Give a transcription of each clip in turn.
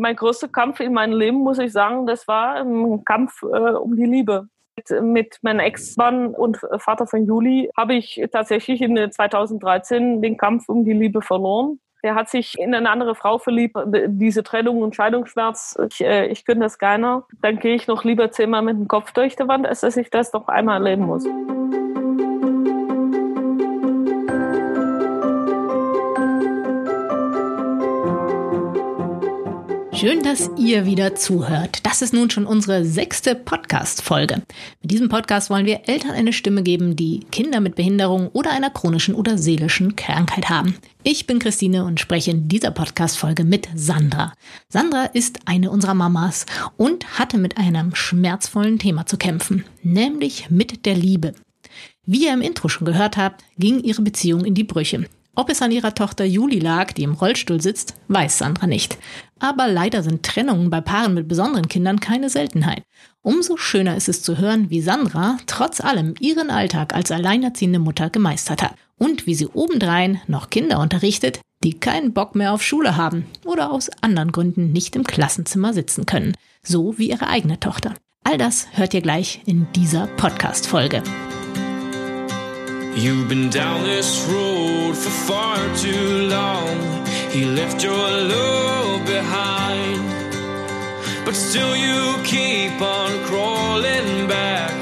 mein größter Kampf in meinem Leben, muss ich sagen, das war ein Kampf äh, um die Liebe. Mit, mit meinem Ex-Mann und Vater von Juli habe ich tatsächlich in 2013 den Kampf um die Liebe verloren. Der hat sich in eine andere Frau verliebt. Diese Trennung und Scheidungsschmerz, ich, äh, ich könnte das keiner. Dann gehe ich noch lieber zehnmal mit dem Kopf durch die Wand, als dass ich das doch einmal erleben muss. Schön, dass ihr wieder zuhört. Das ist nun schon unsere sechste Podcast-Folge. Mit diesem Podcast wollen wir Eltern eine Stimme geben, die Kinder mit Behinderung oder einer chronischen oder seelischen Krankheit haben. Ich bin Christine und spreche in dieser Podcast-Folge mit Sandra. Sandra ist eine unserer Mamas und hatte mit einem schmerzvollen Thema zu kämpfen, nämlich mit der Liebe. Wie ihr im Intro schon gehört habt, ging ihre Beziehung in die Brüche. Ob es an ihrer Tochter Juli lag, die im Rollstuhl sitzt, weiß Sandra nicht. Aber leider sind Trennungen bei Paaren mit besonderen Kindern keine Seltenheit. Umso schöner ist es zu hören, wie Sandra trotz allem ihren Alltag als alleinerziehende Mutter gemeistert hat und wie sie obendrein noch Kinder unterrichtet, die keinen Bock mehr auf Schule haben oder aus anderen Gründen nicht im Klassenzimmer sitzen können, so wie ihre eigene Tochter. All das hört ihr gleich in dieser Podcast-Folge. You've been down this road for far too long. He left your love behind. But still you keep on crawling back.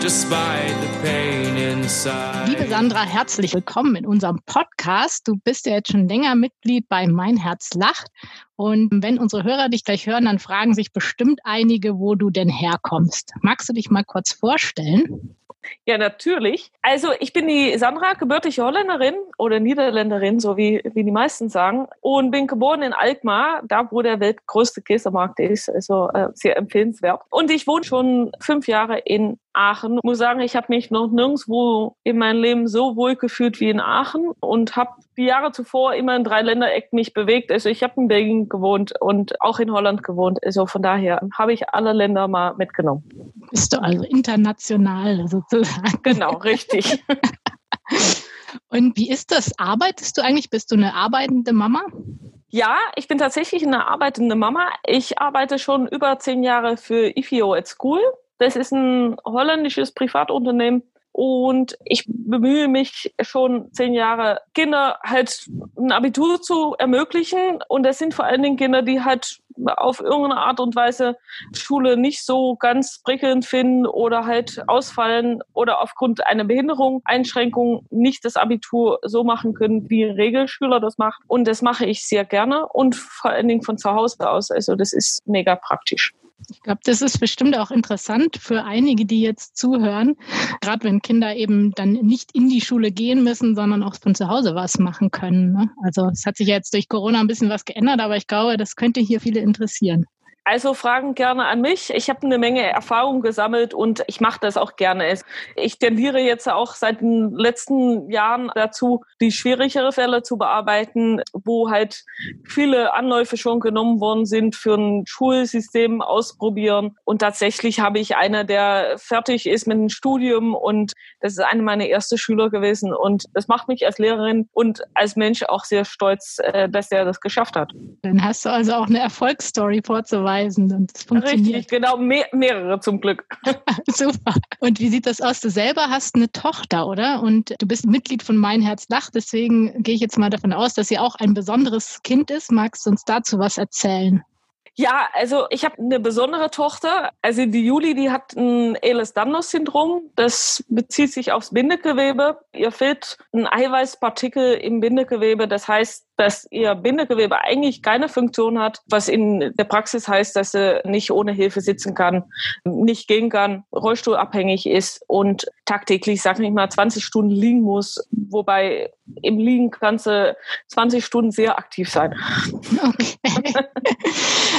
Despite the pain inside. Liebe Sandra, herzlich willkommen in unserem Podcast. Du bist ja jetzt schon länger Mitglied bei Mein Herz lacht. Und wenn unsere Hörer dich gleich hören, dann fragen sich bestimmt einige, wo du denn herkommst. Magst du dich mal kurz vorstellen? Ja, natürlich. Also ich bin die Sandra, gebürtige Holländerin oder Niederländerin, so wie, wie die meisten sagen, und bin geboren in Alkmaar, da wo der weltgrößte Käsemarkt ist, also äh, sehr empfehlenswert. Und ich wohne schon fünf Jahre in Aachen. Muss sagen, ich habe mich noch nirgendwo in meinem Leben so wohl gefühlt wie in Aachen und habe die Jahre zuvor immer in drei Ländereck mich bewegt. Also ich habe in Belgien gewohnt und auch in Holland gewohnt. Also von daher habe ich alle Länder mal mitgenommen. Bist du also international sozusagen? Genau, richtig. und wie ist das? Arbeitest du eigentlich? Bist du eine arbeitende Mama? Ja, ich bin tatsächlich eine arbeitende Mama. Ich arbeite schon über zehn Jahre für IFIO at School. Das ist ein holländisches Privatunternehmen. Und ich bemühe mich schon zehn Jahre, Kinder halt ein Abitur zu ermöglichen. Und das sind vor allen Dingen Kinder, die halt auf irgendeine Art und Weise Schule nicht so ganz prickelnd finden oder halt ausfallen oder aufgrund einer Behinderung, Einschränkung nicht das Abitur so machen können, wie Regelschüler das machen. Und das mache ich sehr gerne und vor allen Dingen von zu Hause aus. Also das ist mega praktisch. Ich glaube, das ist bestimmt auch interessant für einige, die jetzt zuhören, gerade wenn Kinder eben dann nicht in die Schule gehen müssen, sondern auch von zu Hause was machen können. Ne? Also es hat sich jetzt durch Corona ein bisschen was geändert, aber ich glaube, das könnte hier viele interessieren. Also Fragen gerne an mich. Ich habe eine Menge Erfahrung gesammelt und ich mache das auch gerne. Ich tendiere jetzt auch seit den letzten Jahren dazu, die schwierigere Fälle zu bearbeiten, wo halt viele Anläufe schon genommen worden sind für ein Schulsystem ausprobieren. Und tatsächlich habe ich einer, der fertig ist mit einem Studium und das ist eine meiner ersten Schüler gewesen. Und das macht mich als Lehrerin und als Mensch auch sehr stolz, äh, dass er das geschafft hat. Dann hast du also auch eine Erfolgsstory vorzuweisen beweisen und es funktioniert. Richtig, genau, mehr, mehrere zum Glück. Super. Und wie sieht das aus? Du selber hast eine Tochter, oder? Und du bist Mitglied von Mein Herz lacht, deswegen gehe ich jetzt mal davon aus, dass sie auch ein besonderes Kind ist. Magst du uns dazu was erzählen? Ja, also ich habe eine besondere Tochter. Also die Juli, die hat ein Ehlers-Danlos-Syndrom. Das bezieht sich aufs Bindegewebe. Ihr fehlt ein Eiweißpartikel im Bindegewebe. Das heißt, dass ihr Bindegewebe eigentlich keine Funktion hat, was in der Praxis heißt, dass sie nicht ohne Hilfe sitzen kann, nicht gehen kann, rollstuhlabhängig ist und tagtäglich, sag ich mal, 20 Stunden liegen muss, wobei im Liegen kann sie 20 Stunden sehr aktiv sein. Okay.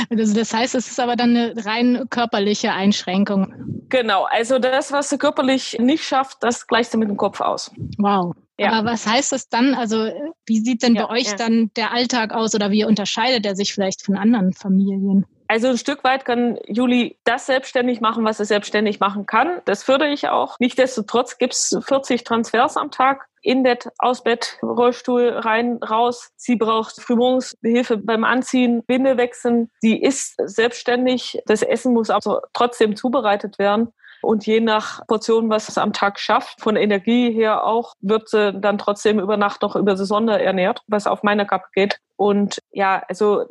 Also das heißt, es ist aber dann eine rein körperliche Einschränkung. Genau, also das, was sie körperlich nicht schafft, das gleicht sie mit dem Kopf aus. Wow. Ja. Aber was heißt das dann? Also wie sieht denn ja, bei euch ja. dann der Alltag aus oder wie unterscheidet er sich vielleicht von anderen Familien? Also ein Stück weit kann Juli das selbstständig machen, was er selbstständig machen kann. Das fördere ich auch. Nichtsdestotrotz gibt es 40 Transfers am Tag. In Bett, aus Bett, Rollstuhl, rein, raus. Sie braucht frühmorgens Hilfe beim Anziehen, Winde wechseln. Sie ist selbstständig. Das Essen muss aber trotzdem zubereitet werden. Und je nach Portion, was es am Tag schafft, von Energie her auch, wird sie dann trotzdem über Nacht noch über die Sonne ernährt, was auf meine Kappe geht. Und ja, also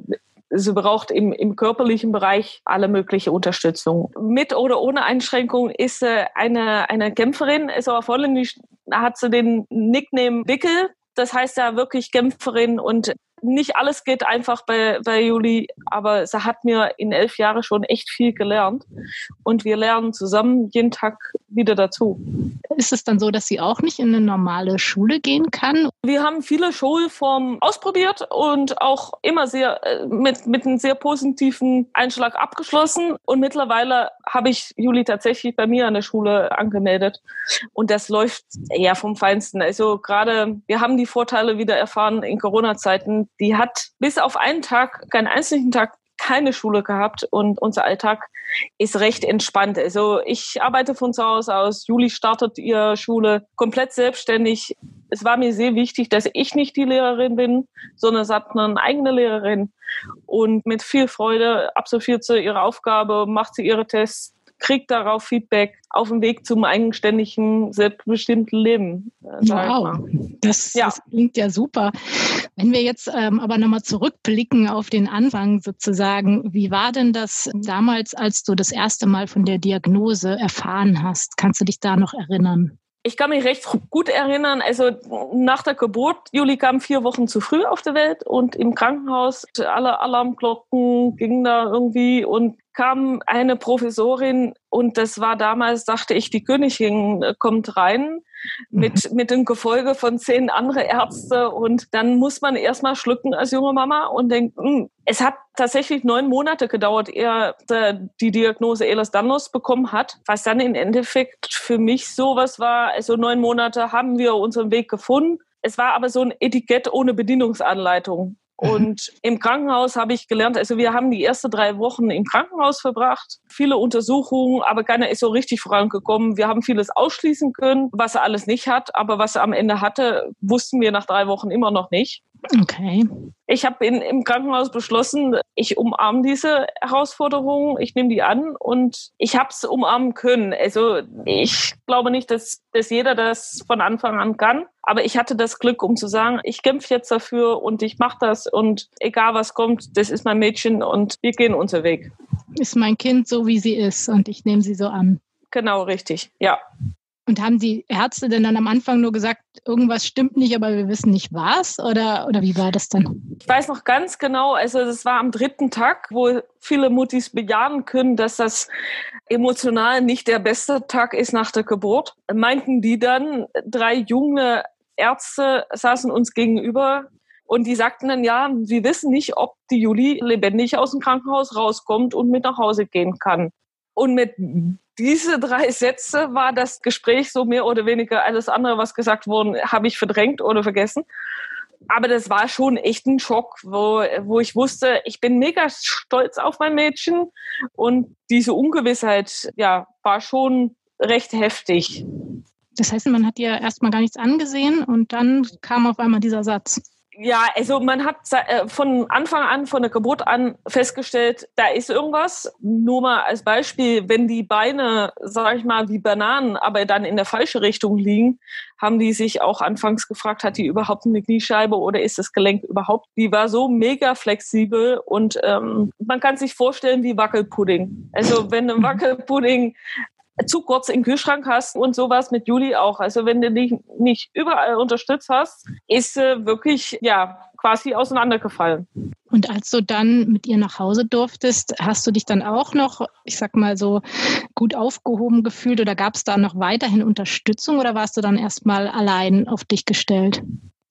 sie braucht im, im körperlichen Bereich alle mögliche Unterstützung. Mit oder ohne Einschränkung ist sie eine, eine Kämpferin. Also auf Holländisch hat sie den Nickname Wickel. Das heißt ja wirklich Kämpferin und nicht alles geht einfach bei, bei Juli, aber sie hat mir in elf Jahren schon echt viel gelernt. Und wir lernen zusammen jeden Tag wieder dazu. Ist es dann so, dass sie auch nicht in eine normale Schule gehen kann? Wir haben viele Schulformen ausprobiert und auch immer sehr äh, mit, mit einem sehr positiven Einschlag abgeschlossen. Und mittlerweile habe ich Juli tatsächlich bei mir an der Schule angemeldet. Und das läuft eher vom Feinsten. Also gerade, wir haben die Vorteile wieder erfahren in Corona-Zeiten die hat bis auf einen Tag, keinen einzigen Tag keine Schule gehabt und unser Alltag ist recht entspannt. Also ich arbeite von zu Hause aus. Juli startet ihre Schule komplett selbstständig. Es war mir sehr wichtig, dass ich nicht die Lehrerin bin, sondern sie hat eine eigene Lehrerin. Und mit viel Freude absolviert sie ihre Aufgabe, macht sie ihre Tests, kriegt darauf Feedback auf dem Weg zum eigenständigen, selbstbestimmten Leben. Äh, wow, das, ja. das, klingt ja super. Wenn wir jetzt ähm, aber nochmal zurückblicken auf den Anfang sozusagen, wie war denn das damals, als du das erste Mal von der Diagnose erfahren hast? Kannst du dich da noch erinnern? Ich kann mich recht gut erinnern, also nach der Geburt, Juli kam vier Wochen zu früh auf die Welt und im Krankenhaus, alle Alarmglocken gingen da irgendwie und kam eine Professorin und das war damals, dachte ich, die Königin äh, kommt rein mit, mhm. mit dem Gefolge von zehn andere Ärzte und dann muss man erstmal schlucken als junge Mama und denkt, hm, es hat tatsächlich neun Monate gedauert, ehe die Diagnose Ehlers-Danlos bekommen hat, was dann im Endeffekt für mich sowas war, also neun Monate haben wir unseren Weg gefunden. Es war aber so ein Etikett ohne Bedienungsanleitung. Und im Krankenhaus habe ich gelernt, also wir haben die ersten drei Wochen im Krankenhaus verbracht, viele Untersuchungen, aber keiner ist so richtig vorangekommen. Wir haben vieles ausschließen können, was er alles nicht hat, aber was er am Ende hatte, wussten wir nach drei Wochen immer noch nicht. Okay. Ich habe im Krankenhaus beschlossen, ich umarme diese Herausforderung, ich nehme die an und ich habe es umarmen können. Also ich glaube nicht, dass, dass jeder das von Anfang an kann, aber ich hatte das Glück, um zu sagen, ich kämpfe jetzt dafür und ich mache das und egal was kommt, das ist mein Mädchen und wir gehen unser Weg. Ist mein Kind so, wie sie ist und ich nehme sie so an. Genau, richtig, ja. Und haben die Ärzte denn dann am Anfang nur gesagt, irgendwas stimmt nicht, aber wir wissen nicht was? Oder, oder wie war das dann? Ich weiß noch ganz genau, also es war am dritten Tag, wo viele Mutis bejahen können, dass das emotional nicht der beste Tag ist nach der Geburt. Meinten die dann, drei junge Ärzte saßen uns gegenüber und die sagten dann, ja, sie wissen nicht, ob die Juli lebendig aus dem Krankenhaus rauskommt und mit nach Hause gehen kann. Und mit diese drei Sätze war das Gespräch so mehr oder weniger alles andere, was gesagt wurde, habe ich verdrängt oder vergessen. Aber das war schon echt ein Schock, wo, wo ich wusste, ich bin mega stolz auf mein Mädchen und diese Ungewissheit, ja, war schon recht heftig. Das heißt, man hat ihr erstmal gar nichts angesehen und dann kam auf einmal dieser Satz. Ja, also man hat äh, von Anfang an, von der Geburt an festgestellt, da ist irgendwas. Nur mal als Beispiel, wenn die Beine, sag ich mal, wie Bananen, aber dann in der falschen Richtung liegen, haben die sich auch anfangs gefragt, hat die überhaupt eine Kniescheibe oder ist das Gelenk überhaupt? Die war so mega flexibel und ähm, man kann sich vorstellen wie Wackelpudding. Also wenn ein Wackelpudding zu kurz im Kühlschrank hast und sowas mit Juli auch. Also wenn du dich nicht überall unterstützt hast, ist sie wirklich, ja, quasi auseinandergefallen. Und als du dann mit ihr nach Hause durftest, hast du dich dann auch noch, ich sag mal so, gut aufgehoben gefühlt oder gab es da noch weiterhin Unterstützung oder warst du dann erstmal allein auf dich gestellt?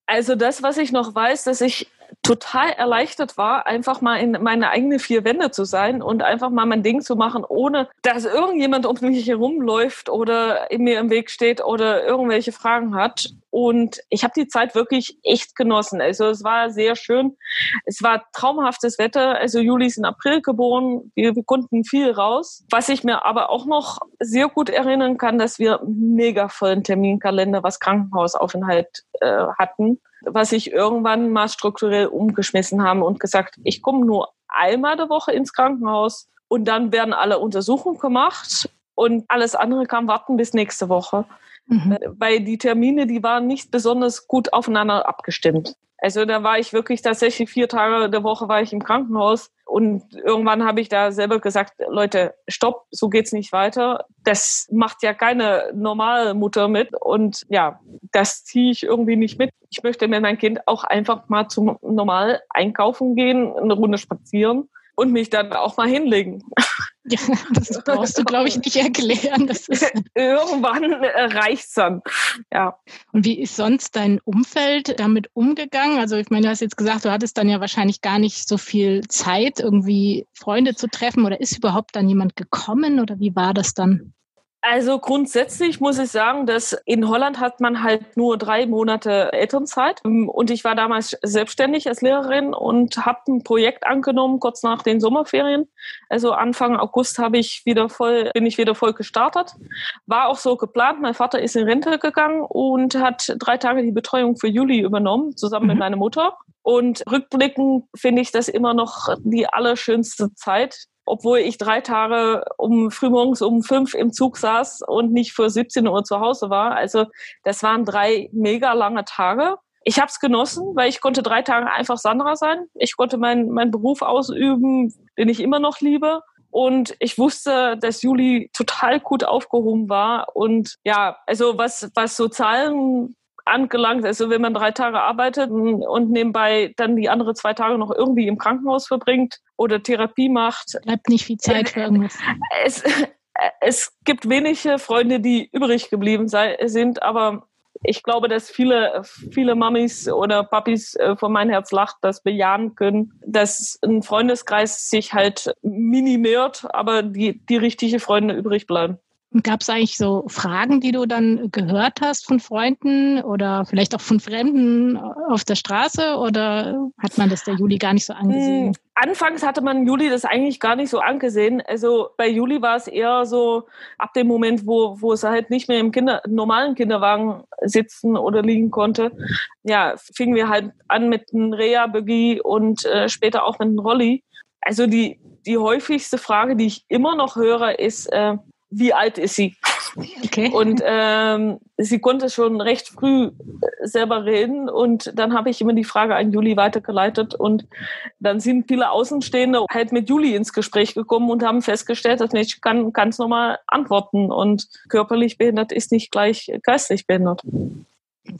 Also das, was ich noch weiß, dass ich total erleichtert war, einfach mal in meine eigenen vier Wände zu sein und einfach mal mein Ding zu machen, ohne dass irgendjemand um mich herumläuft oder in mir im Weg steht oder irgendwelche Fragen hat. Und ich habe die Zeit wirklich echt genossen. Also es war sehr schön. Es war traumhaftes Wetter. Also Juli ist in April geboren. Wir, konnten viel raus. Was ich mir aber auch noch sehr gut erinnern kann, dass wir mega vollen Terminkalender, was Krankenhausaufenthalt äh, hatten was ich irgendwann mal strukturell umgeschmissen haben und gesagt, ich komme nur einmal der Woche ins Krankenhaus und dann werden alle Untersuchungen gemacht und alles andere kann warten bis nächste Woche. Mhm. Äh, weil die Termine, die waren nicht besonders gut aufeinander abgestimmt. Also da war ich wirklich tatsächlich vier Tage der Woche war ich im Krankenhaus und irgendwann habe ich da selber gesagt, Leute, stopp, so geht's nicht weiter. Das macht ja keine normale Mutter mit und ja, das ziehe ich irgendwie nicht mit. Ich möchte mit meinem Kind auch einfach mal zum normal einkaufen gehen, eine Runde spazieren und mich dann auch mal hinlegen. Ja, das brauchst du, glaube ich, nicht erklären. Irgendwann äh, reicht's dann. Ja. Und wie ist sonst dein Umfeld damit umgegangen? Also ich meine, du hast jetzt gesagt, du hattest dann ja wahrscheinlich gar nicht so viel Zeit, irgendwie Freunde zu treffen. Oder ist überhaupt dann jemand gekommen? Oder wie war das dann? Also grundsätzlich muss ich sagen, dass in Holland hat man halt nur drei Monate Elternzeit. Und ich war damals selbstständig als Lehrerin und habe ein Projekt angenommen, kurz nach den Sommerferien. Also Anfang August habe ich wieder voll, bin ich wieder voll gestartet. War auch so geplant. Mein Vater ist in Rente gegangen und hat drei Tage die Betreuung für Juli übernommen, zusammen mhm. mit meiner Mutter. Und rückblickend finde ich das immer noch die allerschönste Zeit, obwohl ich drei Tage um frühmorgens um fünf im Zug saß und nicht für 17 Uhr zu Hause war. Also das waren drei mega lange Tage. Ich habe es genossen, weil ich konnte drei Tage einfach Sandra sein. Ich konnte meinen mein Beruf ausüben, den ich immer noch liebe. Und ich wusste, dass Juli total gut aufgehoben war. Und ja, also was, was so Zahlen angelangt. Also wenn man drei Tage arbeitet und nebenbei dann die andere zwei Tage noch irgendwie im Krankenhaus verbringt oder Therapie macht. Bleibt nicht viel Zeit für irgendwas. Es, es gibt wenige Freunde, die übrig geblieben sei, sind, aber ich glaube, dass viele, viele Mamis oder Papis äh, von mein Herz lacht, das bejahen können, dass ein Freundeskreis sich halt minimiert, aber die, die richtige Freunde übrig bleiben. Gab es eigentlich so Fragen, die du dann gehört hast von Freunden oder vielleicht auch von Fremden auf der Straße oder hat man das der Juli gar nicht so angesehen? Hm, anfangs hatte man Juli das eigentlich gar nicht so angesehen. Also bei Juli war es eher so ab dem Moment, wo, wo sie halt nicht mehr im Kinder, normalen Kinderwagen sitzen oder liegen konnte. Ja, fingen wir halt an mit einem Rea-Buggy und äh, später auch mit einem Rolli. Also die, die häufigste Frage, die ich immer noch höre, ist, äh, wie alt ist sie? Okay. Und ähm, sie konnte schon recht früh selber reden und dann habe ich immer die Frage an Juli weitergeleitet und dann sind viele Außenstehende halt mit Juli ins Gespräch gekommen und haben festgestellt, dass ich kann ganz normal antworten und körperlich behindert ist nicht gleich geistlich behindert.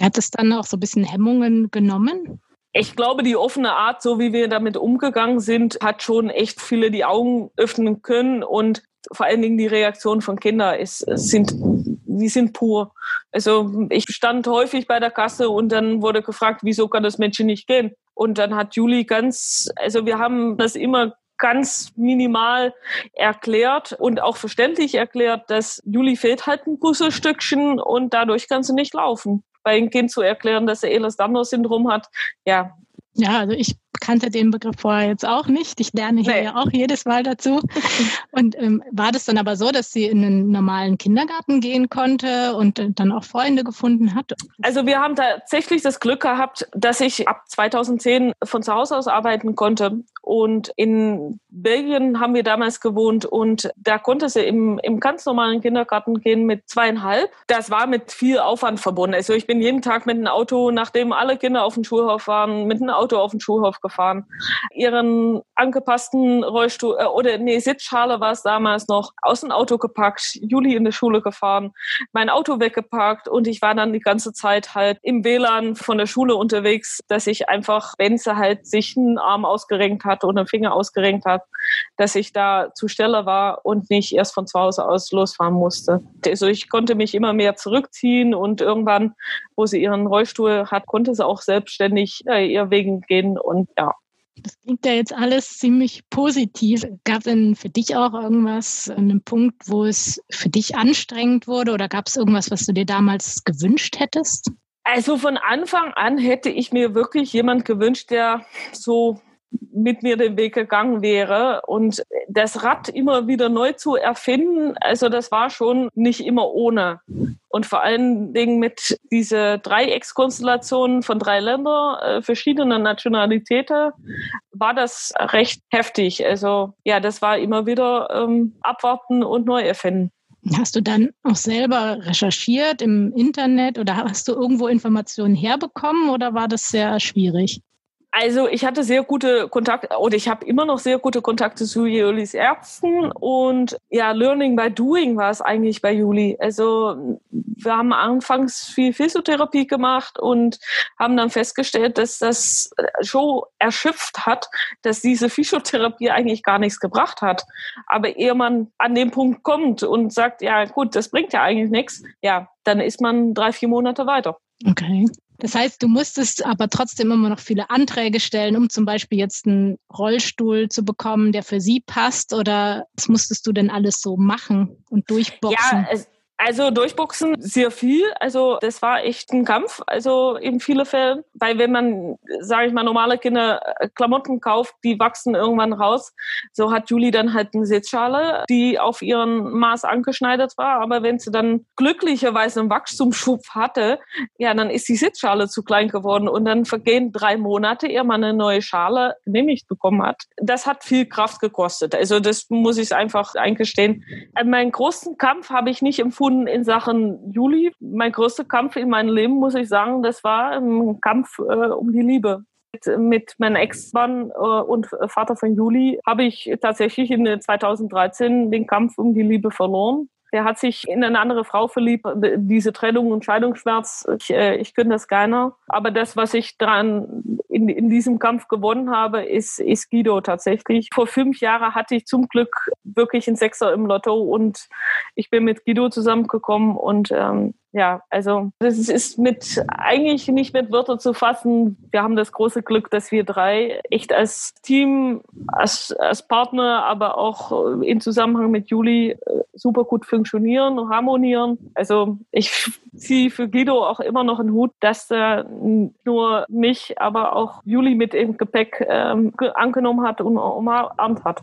Hat es dann auch so ein bisschen Hemmungen genommen? Ich glaube, die offene Art, so wie wir damit umgegangen sind, hat schon echt viele die Augen öffnen können und vor allen Dingen die Reaktion von Kindern ist, sind, die sind pur. Also ich stand häufig bei der Kasse und dann wurde gefragt, wieso kann das Mädchen nicht gehen? Und dann hat Juli ganz, also wir haben das immer ganz minimal erklärt und auch verständlich erklärt, dass Juli fehlt halt ein Puzzlestückchen und dadurch kannst du nicht laufen. Bei einem Kind zu erklären, dass er Ehlers-Danlos-Syndrom hat, ja. Ja, also ich kannte den Begriff vorher jetzt auch nicht. Ich lerne hier nee. ja auch jedes Mal dazu. Und ähm, war das dann aber so, dass sie in einen normalen Kindergarten gehen konnte und äh, dann auch Freunde gefunden hat? Also wir haben tatsächlich das Glück gehabt, dass ich ab 2010 von zu Hause aus arbeiten konnte. Und in Belgien haben wir damals gewohnt und da konnte sie im, im ganz normalen Kindergarten gehen mit zweieinhalb. Das war mit viel Aufwand verbunden. Also ich bin jeden Tag mit einem Auto, nachdem alle Kinder auf dem Schulhof waren, mit einem Auto auf den Schulhof gefahren, ihren angepassten Rollstuhl äh, oder nee, Sitzschale war es damals noch, aus dem Auto gepackt, Juli in die Schule gefahren, mein Auto weggepackt und ich war dann die ganze Zeit halt im WLAN von der Schule unterwegs, dass ich einfach, wenn sie halt sich einen Arm ausgerenkt hat oder einen Finger ausgerenkt hat, dass ich da zu Stelle war und nicht erst von zu Hause aus losfahren musste. Also ich konnte mich immer mehr zurückziehen und irgendwann, wo sie ihren Rollstuhl hat, konnte sie auch selbstständig äh, ihr Wegen gehen und ja. Das klingt ja jetzt alles ziemlich positiv. Gab es denn für dich auch irgendwas, einen Punkt, wo es für dich anstrengend wurde oder gab es irgendwas, was du dir damals gewünscht hättest? Also von Anfang an hätte ich mir wirklich jemand gewünscht, der so mit mir den Weg gegangen wäre. Und das Rad immer wieder neu zu erfinden, also das war schon nicht immer ohne. Und vor allen Dingen mit dieser Dreieckskonstellation von drei Ländern, äh, verschiedenen Nationalitäten, war das recht heftig. Also ja, das war immer wieder ähm, abwarten und neu erfinden. Hast du dann auch selber recherchiert im Internet oder hast du irgendwo Informationen herbekommen oder war das sehr schwierig? Also ich hatte sehr gute Kontakte oder ich habe immer noch sehr gute Kontakte zu Julis Ärzten und ja, Learning by Doing war es eigentlich bei Juli. Also wir haben anfangs viel Physiotherapie gemacht und haben dann festgestellt, dass das schon erschöpft hat, dass diese Physiotherapie eigentlich gar nichts gebracht hat. Aber ehe man an den Punkt kommt und sagt, ja gut, das bringt ja eigentlich nichts, ja, dann ist man drei, vier Monate weiter. Okay. Das heißt, du musstest aber trotzdem immer noch viele Anträge stellen, um zum Beispiel jetzt einen Rollstuhl zu bekommen, der für sie passt? Oder was musstest du denn alles so machen und durchboxen? Ja, es, also durchboxen sehr viel. Also das war echt ein Kampf. Also in vielen Fällen, weil wenn man, sage ich mal, normale Kinder äh, Klamotten kauft, die wachsen irgendwann raus. So hat Julie dann halt eine Sitzschale, die auf ihren Maß angeschneidert war. Aber wenn sie dann glücklicherweise einen Wachstumsschub hatte, ja, dann ist die Sitzschale zu klein geworden und dann vergehen drei Monate, ehe man eine neue Schale genehmigt bekommen hat. Das hat viel Kraft gekostet. Also das muss ich einfach eingestehen. Äh, meinen großen Kampf habe ich nicht empfunden tun in Sachen Juli. Mein größter Kampf in meinem Leben, muss ich sagen, das war ein Kampf äh, um die Liebe. Mit, mit meinem Ex-Mann äh, und Vater von Juli habe ich tatsächlich in 2013 den Kampf um die Liebe verloren der hat sich in eine andere Frau verliebt. Diese Trennung und Scheidungsschmerz, ich, äh, ich könnte das keiner. Aber das, was ich dran in, in diesem Kampf gewonnen habe, ist, ist Guido tatsächlich. Vor fünf Jahren hatte ich zum Glück wirklich einen Sechser im Lotto und ich bin mit Guido zusammengekommen und ähm, ja, also das ist mit eigentlich nicht mit Wörtern zu fassen. Wir haben das große Glück, dass wir drei echt als Team, als, als Partner, aber auch in Zusammenhang mit Juli äh, super gut funktionieren und harmonieren. Also ich ziehe für Guido auch immer noch einen Hut, dass er nur mich, aber auch Juli mit im Gepäck ähm, angenommen hat und umarmt hat.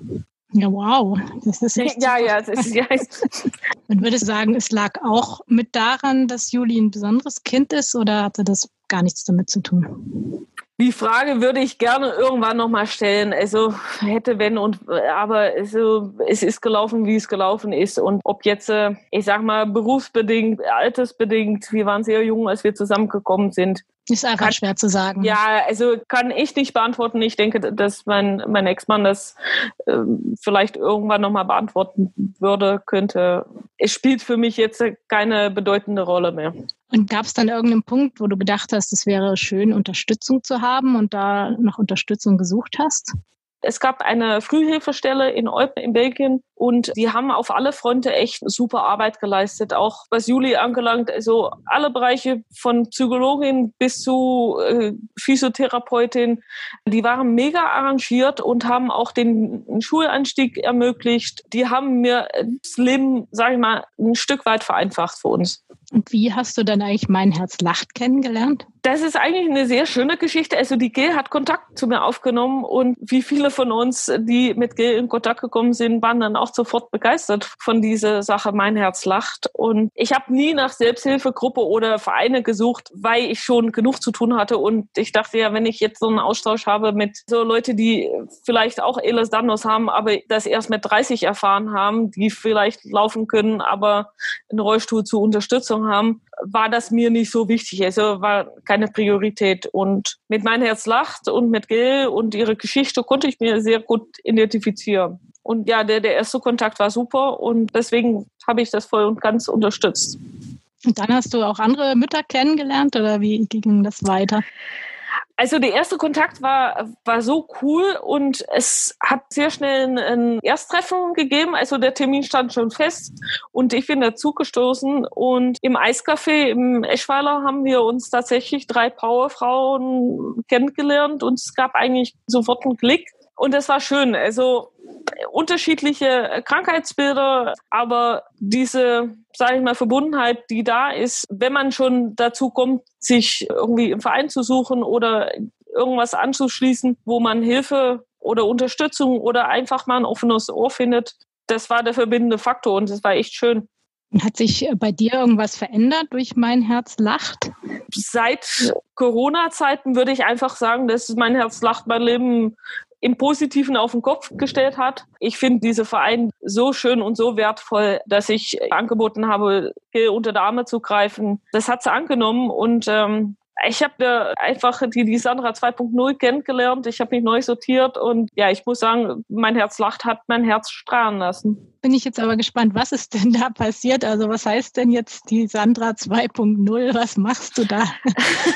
Ja, wow. Das ist echt ja, ja, das ist, ja. Und würdest sagen, es lag auch mit daran, dass Juli ein besonderes Kind ist oder hatte das gar nichts damit zu tun? Die Frage würde ich gerne irgendwann nochmal stellen. Also hätte, wenn und aber also, es ist gelaufen, wie es gelaufen ist. Und ob jetzt, äh, ich sag mal, berufsbedingt, altersbedingt, wir waren sehr jung, als wir zusammengekommen sind, ist einfach kann, schwer zu sagen. Ja, also kann ich nicht beantworten. Ich denke, dass mein, mein Ex-Mann das äh, vielleicht irgendwann nochmal beantworten würde, könnte. Es spielt für mich jetzt keine bedeutende Rolle mehr. Und gab es dann irgendeinen Punkt, wo du gedacht hast, es wäre schön, Unterstützung zu haben und da noch Unterstützung gesucht hast? Es gab eine Frühhilfestelle in Eupen in Belgien und die haben auf alle Fronten echt super Arbeit geleistet, auch was Juli angelangt. Also alle Bereiche von Psychologin bis zu äh, Physiotherapeutin, die waren mega arrangiert und haben auch den Schuleinstieg ermöglicht. Die haben mir das Leben, sage ich mal, ein Stück weit vereinfacht für uns. Und wie hast du dann eigentlich Mein Herz lacht kennengelernt? Das ist eigentlich eine sehr schöne Geschichte. Also die Gil hat Kontakt zu mir aufgenommen und wie viele von uns, die mit Gil in Kontakt gekommen sind, waren dann auch sofort begeistert von dieser Sache Mein Herz lacht. Und ich habe nie nach Selbsthilfegruppe oder Vereine gesucht, weil ich schon genug zu tun hatte. Und ich dachte ja, wenn ich jetzt so einen Austausch habe mit so Leute, die vielleicht auch Ehlers Dandos haben, aber das erst mit 30 erfahren haben, die vielleicht laufen können, aber einen Rollstuhl zur Unterstützung Ahnung haben, war das mir nicht so wichtig. Also war keine Priorität. Und mit Mein Herz lacht und mit Gil und ihre Geschichte konnte ich mir sehr gut identifizieren. Und ja, der, der erste Kontakt war super und deswegen habe ich das voll und ganz unterstützt. Und dann hast du auch andere Mütter kennengelernt oder wie ging das weiter? Also der erste Kontakt war, war so cool und es hat sehr schnell ein, Ersttreffen gegeben. Also der Termin stand schon fest und ich bin dazugestoßen und im Eiscafé im Eschweiler haben wir uns tatsächlich drei Powerfrauen kennengelernt und es gab eigentlich sofort einen Klick. Und das war schön. Also unterschiedliche Krankheitsbilder, aber diese, sage ich mal, Verbundenheit, die da ist, wenn man schon dazu kommt, sich irgendwie im Verein zu suchen oder irgendwas anzuschließen, wo man Hilfe oder Unterstützung oder einfach mal ein offenes Ohr findet, das war der verbindende Faktor und das war echt schön. Hat sich bei dir irgendwas verändert durch mein Herz lacht? Seit Corona-Zeiten würde ich einfach sagen, dass mein Herz lacht mein Leben im Positiven auf den Kopf gestellt hat. Ich finde diese Verein so schön und so wertvoll, dass ich angeboten habe, unter der Arme zu greifen. Das hat sie angenommen und ähm, ich habe einfach die, die Sandra 2.0 kennengelernt. Ich habe mich neu sortiert und ja, ich muss sagen, mein Herz lacht, hat mein Herz strahlen lassen. Bin ich jetzt aber gespannt, was ist denn da passiert? Also was heißt denn jetzt die Sandra 2.0? Was machst du da?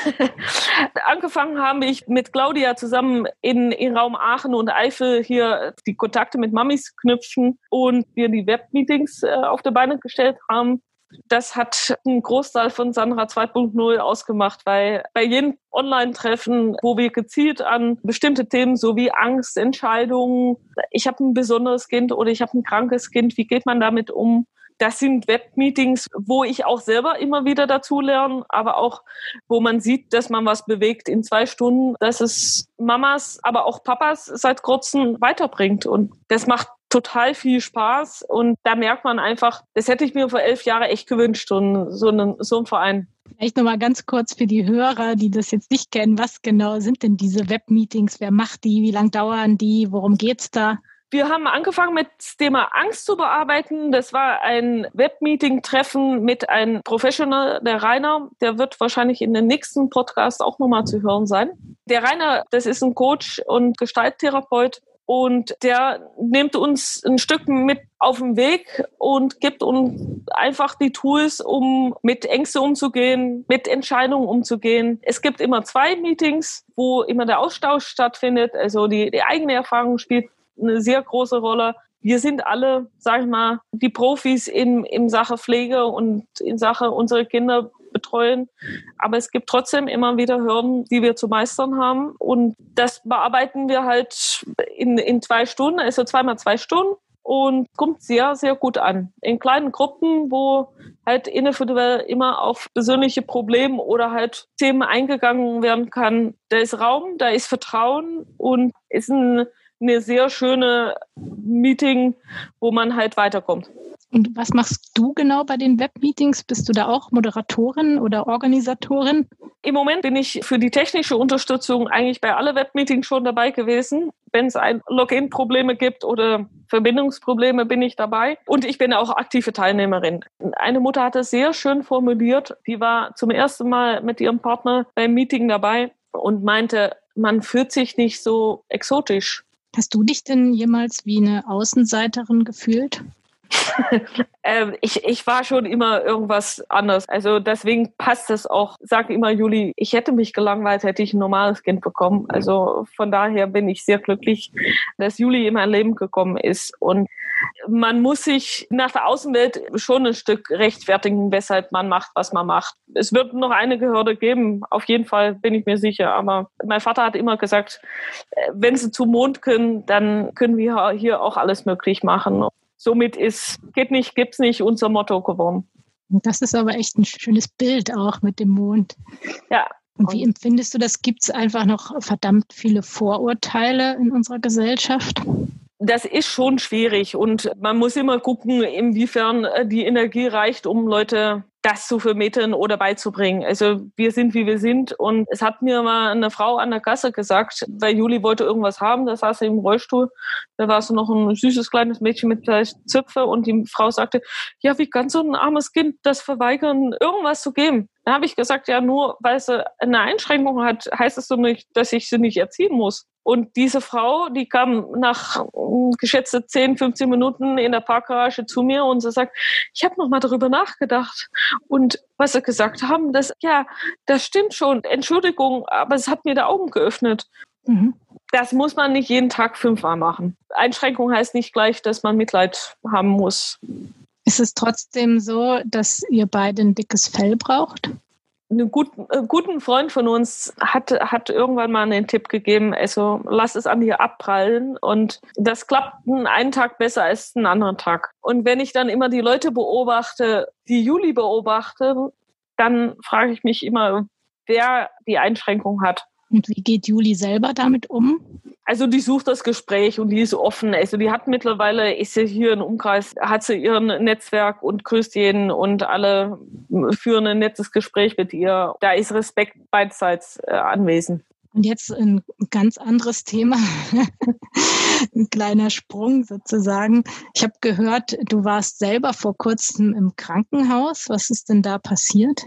Angefangen habe ich mit Claudia zusammen in, in Raum Aachen und Eifel hier die Kontakte mit Mamis knüpfen und wir die Webmeetings äh, auf die Beine gestellt haben das hat einen Großteil von Sandra 2.0 ausgemacht, weil bei jedem Online-Treffen, wo wir gezielt an bestimmte Themen sowie Angst, Entscheidungen, ich habe ein besonderes Kind oder ich habe ein krankes Kind, wie geht man damit um? Das sind Webmeetings, wo ich auch selber immer wieder dazu lerne, aber auch, wo man sieht, dass man was bewegt in zwei Stunden, dass es Mamas, aber auch Papas seit kurzem weiterbringt. Und das macht total viel Spaß und da merkt man einfach, das hätte ich mir vor elf Jahren echt gewünscht, so, einen, so, einen, so einen Verein. Vielleicht nochmal ganz kurz für die Hörer, die das jetzt nicht kennen, was genau sind denn diese Webmeetings? Wer macht die? Wie lang dauern die? Worum geht's da? Wir haben angefangen mit dem Thema Angst zu bearbeiten. Das war ein Webmeeting-Treffen mit einem Professional, der Rainer. Der wird wahrscheinlich in den nächsten Podcast auch nochmal zu hören sein. Der Rainer, das ist ein Coach und Gestalttherapeut und der nimmt uns ein Stück mit auf den Weg und gibt uns einfach die Tools, um mit Ängste umzugehen, mit Entscheidungen umzugehen. Es gibt immer zwei Meetings, wo immer der Austausch stattfindet. Also die, die eigene Erfahrung spielt eine sehr große Rolle. Wir sind alle, sag ich mal, die Profis in, in Sache Pflege und in Sache unsere Kinder betreuen. Aber es gibt trotzdem immer wieder Hürden, die wir zu meistern haben. Und das bearbeiten wir halt in, in zwei Stunden, also zweimal zwei Stunden und kommt sehr, sehr gut an. In kleinen Gruppen, wo halt individuell immer auf persönliche Probleme oder halt Themen eingegangen werden kann. Da ist Raum, da ist Vertrauen und ist ein, eine sehr schöne Meeting, wo man halt weiterkommt. Und was machst du genau bei den Webmeetings? Bist du da auch Moderatorin oder Organisatorin? Im Moment bin ich für die technische Unterstützung eigentlich bei alle Webmeetings schon dabei gewesen. Wenn es ein Login-Probleme gibt oder Verbindungsprobleme, bin ich dabei. Und ich bin auch aktive Teilnehmerin. Eine Mutter hat es sehr schön formuliert. Die war zum ersten Mal mit ihrem Partner beim Meeting dabei und meinte, man fühlt sich nicht so exotisch. Hast du dich denn jemals wie eine Außenseiterin gefühlt? ähm, ich, ich war schon immer irgendwas anders. Also deswegen passt es auch. Sag immer Juli, ich hätte mich gelangweilt, hätte ich ein normales Kind bekommen. Also von daher bin ich sehr glücklich, dass Juli in mein Leben gekommen ist. Und man muss sich nach der Außenwelt schon ein Stück rechtfertigen, weshalb man macht, was man macht. Es wird noch eine Gehörde geben, auf jeden Fall bin ich mir sicher. Aber mein Vater hat immer gesagt, äh, wenn sie zum Mond können, dann können wir hier auch alles möglich machen somit ist geht nicht, gibt's nicht unser Motto geworden. Das ist aber echt ein schönes Bild auch mit dem Mond. Ja. Und wie empfindest du das? Gibt es einfach noch verdammt viele Vorurteile in unserer Gesellschaft? Das ist schon schwierig und man muss immer gucken, inwiefern äh, die Energie reicht, um Leute das zu vermitteln oder beizubringen. Also wir sind, wie wir sind. Und es hat mir mal eine Frau an der Kasse gesagt, weil Juli wollte irgendwas haben, da saß sie im Rollstuhl, da war so noch ein süßes kleines Mädchen mit Zöpfe und die Frau sagte, ja, wie kann so ein armes Kind das verweigern, irgendwas zu geben? Dann habe ich gesagt, ja, nur weil sie eine Einschränkung hat, heißt es so nicht, dass ich sie nicht erziehen muss. Und diese Frau, die kam nach hm, geschätzte 10, 15 Minuten in der Parkgarage zu mir und sie sagt, ich habe noch mal darüber nachgedacht. Und was sie gesagt haben, das, ja, das stimmt schon. Entschuldigung, aber es hat mir die Augen geöffnet. Mhm. Das muss man nicht jeden Tag fünfmal machen. Einschränkung heißt nicht gleich, dass man Mitleid haben muss. Ist es trotzdem so, dass ihr beide ein dickes Fell braucht? Guten, einen äh, guten Freund von uns hat, hat irgendwann mal einen Tipp gegeben, also lass es an dir abprallen und das klappt einen Tag besser als einen anderen Tag. Und wenn ich dann immer die Leute beobachte, die Juli beobachten, dann frage ich mich immer, wer die Einschränkung hat. Und wie geht Juli selber damit um? Also die sucht das Gespräch und die ist offen. Also die hat mittlerweile, ist sie hier im Umkreis, hat sie ihren Netzwerk und grüßt jeden und alle führen ein nettes Gespräch mit ihr. Da ist Respekt beidseits äh, anwesend. Und jetzt ein ganz anderes Thema, ein kleiner Sprung sozusagen. Ich habe gehört, du warst selber vor kurzem im Krankenhaus. Was ist denn da passiert?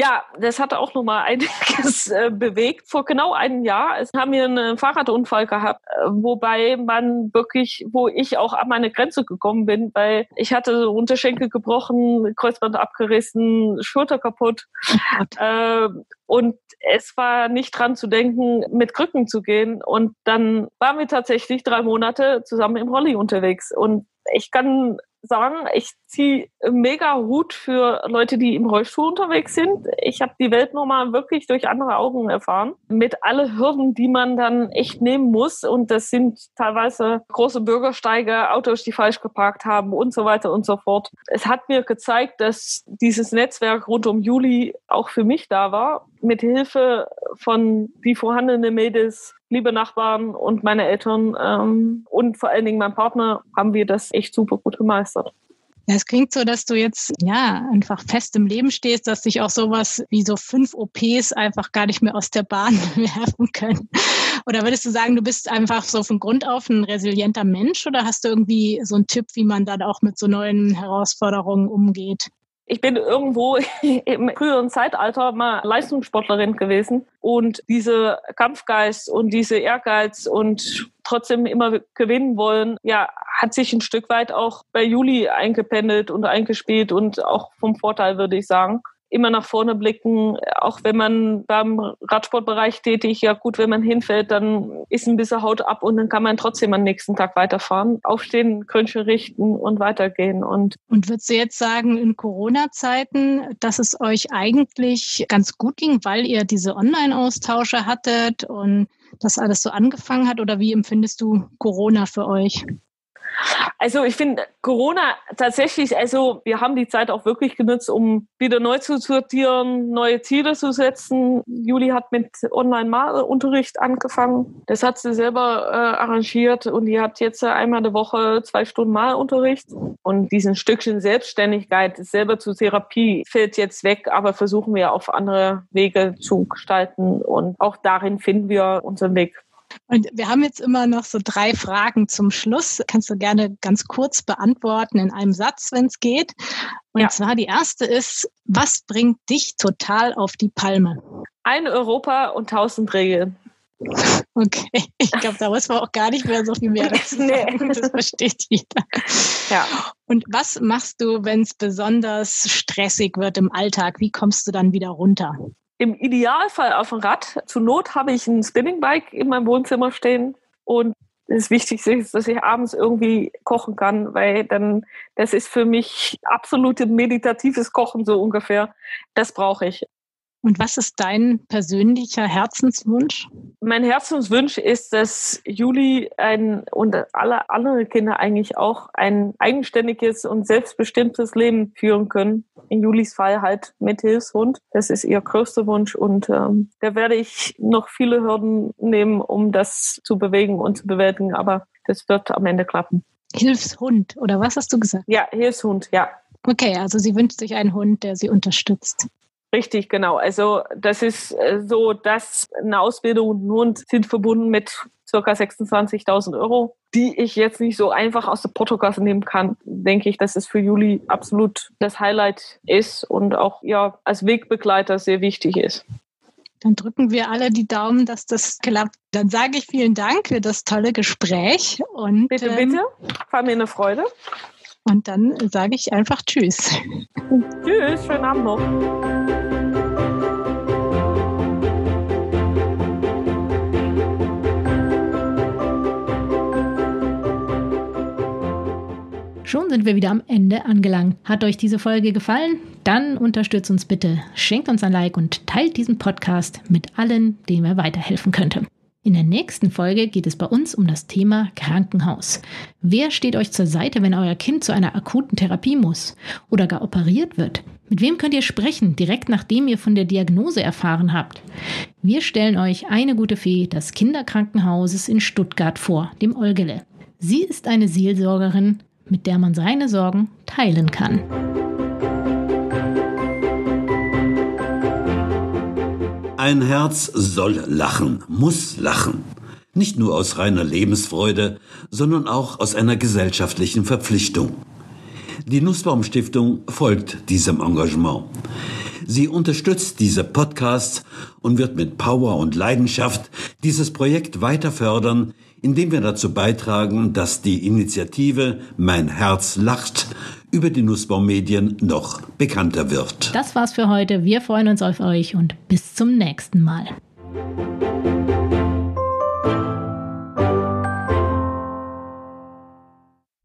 Ja, das hat auch nochmal einiges äh, bewegt. Vor genau einem Jahr es haben wir einen Fahrradunfall gehabt, äh, wobei man wirklich, wo ich auch an meine Grenze gekommen bin, weil ich hatte Unterschenkel gebrochen, Kreuzband abgerissen, Schulter kaputt. Oh äh, und es war nicht dran zu denken, mit Krücken zu gehen. Und dann waren wir tatsächlich drei Monate zusammen im Rolli unterwegs. Und ich kann sagen, ich ziehe mega Hut für Leute, die im Rollstuhl unterwegs sind. Ich habe die Welt nochmal wirklich durch andere Augen erfahren. Mit alle Hürden, die man dann echt nehmen muss. Und das sind teilweise große Bürgersteige, Autos, die falsch geparkt haben und so weiter und so fort. Es hat mir gezeigt, dass dieses Netzwerk rund um Juli auch für mich da war. Mit Hilfe von die vorhandenen Mädels liebe Nachbarn und meine Eltern ähm, und vor allen Dingen mein Partner haben wir das echt super gut gemeistert. Ja, es klingt so, dass du jetzt ja einfach fest im Leben stehst, dass dich auch sowas wie so fünf OPs einfach gar nicht mehr aus der Bahn werfen können. Oder würdest du sagen, du bist einfach so von Grund auf ein resilienter Mensch oder hast du irgendwie so einen Tipp, wie man dann auch mit so neuen Herausforderungen umgeht? Ich bin irgendwo im früheren Zeitalter mal Leistungssportlerin gewesen. Und diese Kampfgeist und diese Ehrgeiz und trotzdem immer gewinnen wollen, ja, hat sich ein Stück weit auch bei Juli eingependelt und eingespielt und auch vom Vorteil, würde ich sagen immer nach vorne blicken, auch wenn man beim Radsportbereich tätig, ja gut, wenn man hinfällt, dann ist ein bisschen Haut ab und dann kann man trotzdem am nächsten Tag weiterfahren, aufstehen, Krönchen richten und weitergehen. Und, und würdest du jetzt sagen, in Corona-Zeiten, dass es euch eigentlich ganz gut ging, weil ihr diese Online-Austausche hattet und das alles so angefangen hat oder wie empfindest du Corona für euch? Also ich finde Corona tatsächlich, also wir haben die Zeit auch wirklich genutzt, um wieder neu zu sortieren, neue Ziele zu setzen. Juli hat mit Online-Unterricht angefangen. Das hat sie selber äh, arrangiert und die hat jetzt einmal eine Woche zwei Stunden Malunterricht. Und diesen Stückchen Selbstständigkeit, selber zur Therapie, fällt jetzt weg, aber versuchen wir auf andere Wege zu gestalten. Und auch darin finden wir unseren Weg. Und wir haben jetzt immer noch so drei Fragen zum Schluss. Kannst du gerne ganz kurz beantworten in einem Satz, wenn es geht. Und ja. zwar die erste ist, was bringt dich total auf die Palme? Ein Europa und tausend Regeln. Okay, ich glaube, da muss man auch gar nicht mehr so viel mehr dazu sagen. nee. Das versteht jeder. Ja. Und was machst du, wenn es besonders stressig wird im Alltag? Wie kommst du dann wieder runter? Im Idealfall auf dem Rad. Zur Not habe ich ein Spinningbike in meinem Wohnzimmer stehen und das Wichtigste ist, dass ich abends irgendwie kochen kann, weil dann, das ist für mich absolute meditatives Kochen so ungefähr. Das brauche ich. Und was ist dein persönlicher Herzenswunsch? Mein Herzenswunsch ist, dass Juli ein und alle anderen Kinder eigentlich auch ein eigenständiges und selbstbestimmtes Leben führen können. In Julis Fall halt mit Hilfshund. Das ist ihr größter Wunsch und ähm, da werde ich noch viele Hürden nehmen, um das zu bewegen und zu bewältigen. Aber das wird am Ende klappen. Hilfshund oder was hast du gesagt? Ja, Hilfshund, ja. Okay, also sie wünscht sich einen Hund, der sie unterstützt. Richtig, genau. Also das ist äh, so, dass eine Ausbildung und Hund sind verbunden mit circa 26.000 Euro, die ich jetzt nicht so einfach aus der Portokasse nehmen kann, denke ich, dass es für Juli absolut das Highlight ist und auch ja als Wegbegleiter sehr wichtig ist. Dann drücken wir alle die Daumen, dass das klappt. Dann sage ich vielen Dank für das tolle Gespräch und bitte, ähm, bitte, war mir eine Freude. Und dann sage ich einfach Tschüss. Tschüss, schönen Abend noch. Schon sind wir wieder am Ende angelangt. Hat euch diese Folge gefallen? Dann unterstützt uns bitte, schenkt uns ein Like und teilt diesen Podcast mit allen, denen er weiterhelfen könnte. In der nächsten Folge geht es bei uns um das Thema Krankenhaus. Wer steht euch zur Seite, wenn euer Kind zu einer akuten Therapie muss oder gar operiert wird? Mit wem könnt ihr sprechen, direkt nachdem ihr von der Diagnose erfahren habt? Wir stellen euch eine gute Fee des Kinderkrankenhauses in Stuttgart vor, dem Olgele. Sie ist eine Seelsorgerin mit der man seine Sorgen teilen kann. Ein Herz soll lachen, muss lachen. Nicht nur aus reiner Lebensfreude, sondern auch aus einer gesellschaftlichen Verpflichtung. Die Nussbaum Stiftung folgt diesem Engagement. Sie unterstützt diese Podcasts und wird mit Power und Leidenschaft dieses Projekt weiter fördern, indem wir dazu beitragen, dass die Initiative Mein Herz lacht über die Nussbaumedien noch bekannter wird. Das war's für heute. Wir freuen uns auf euch und bis zum nächsten Mal.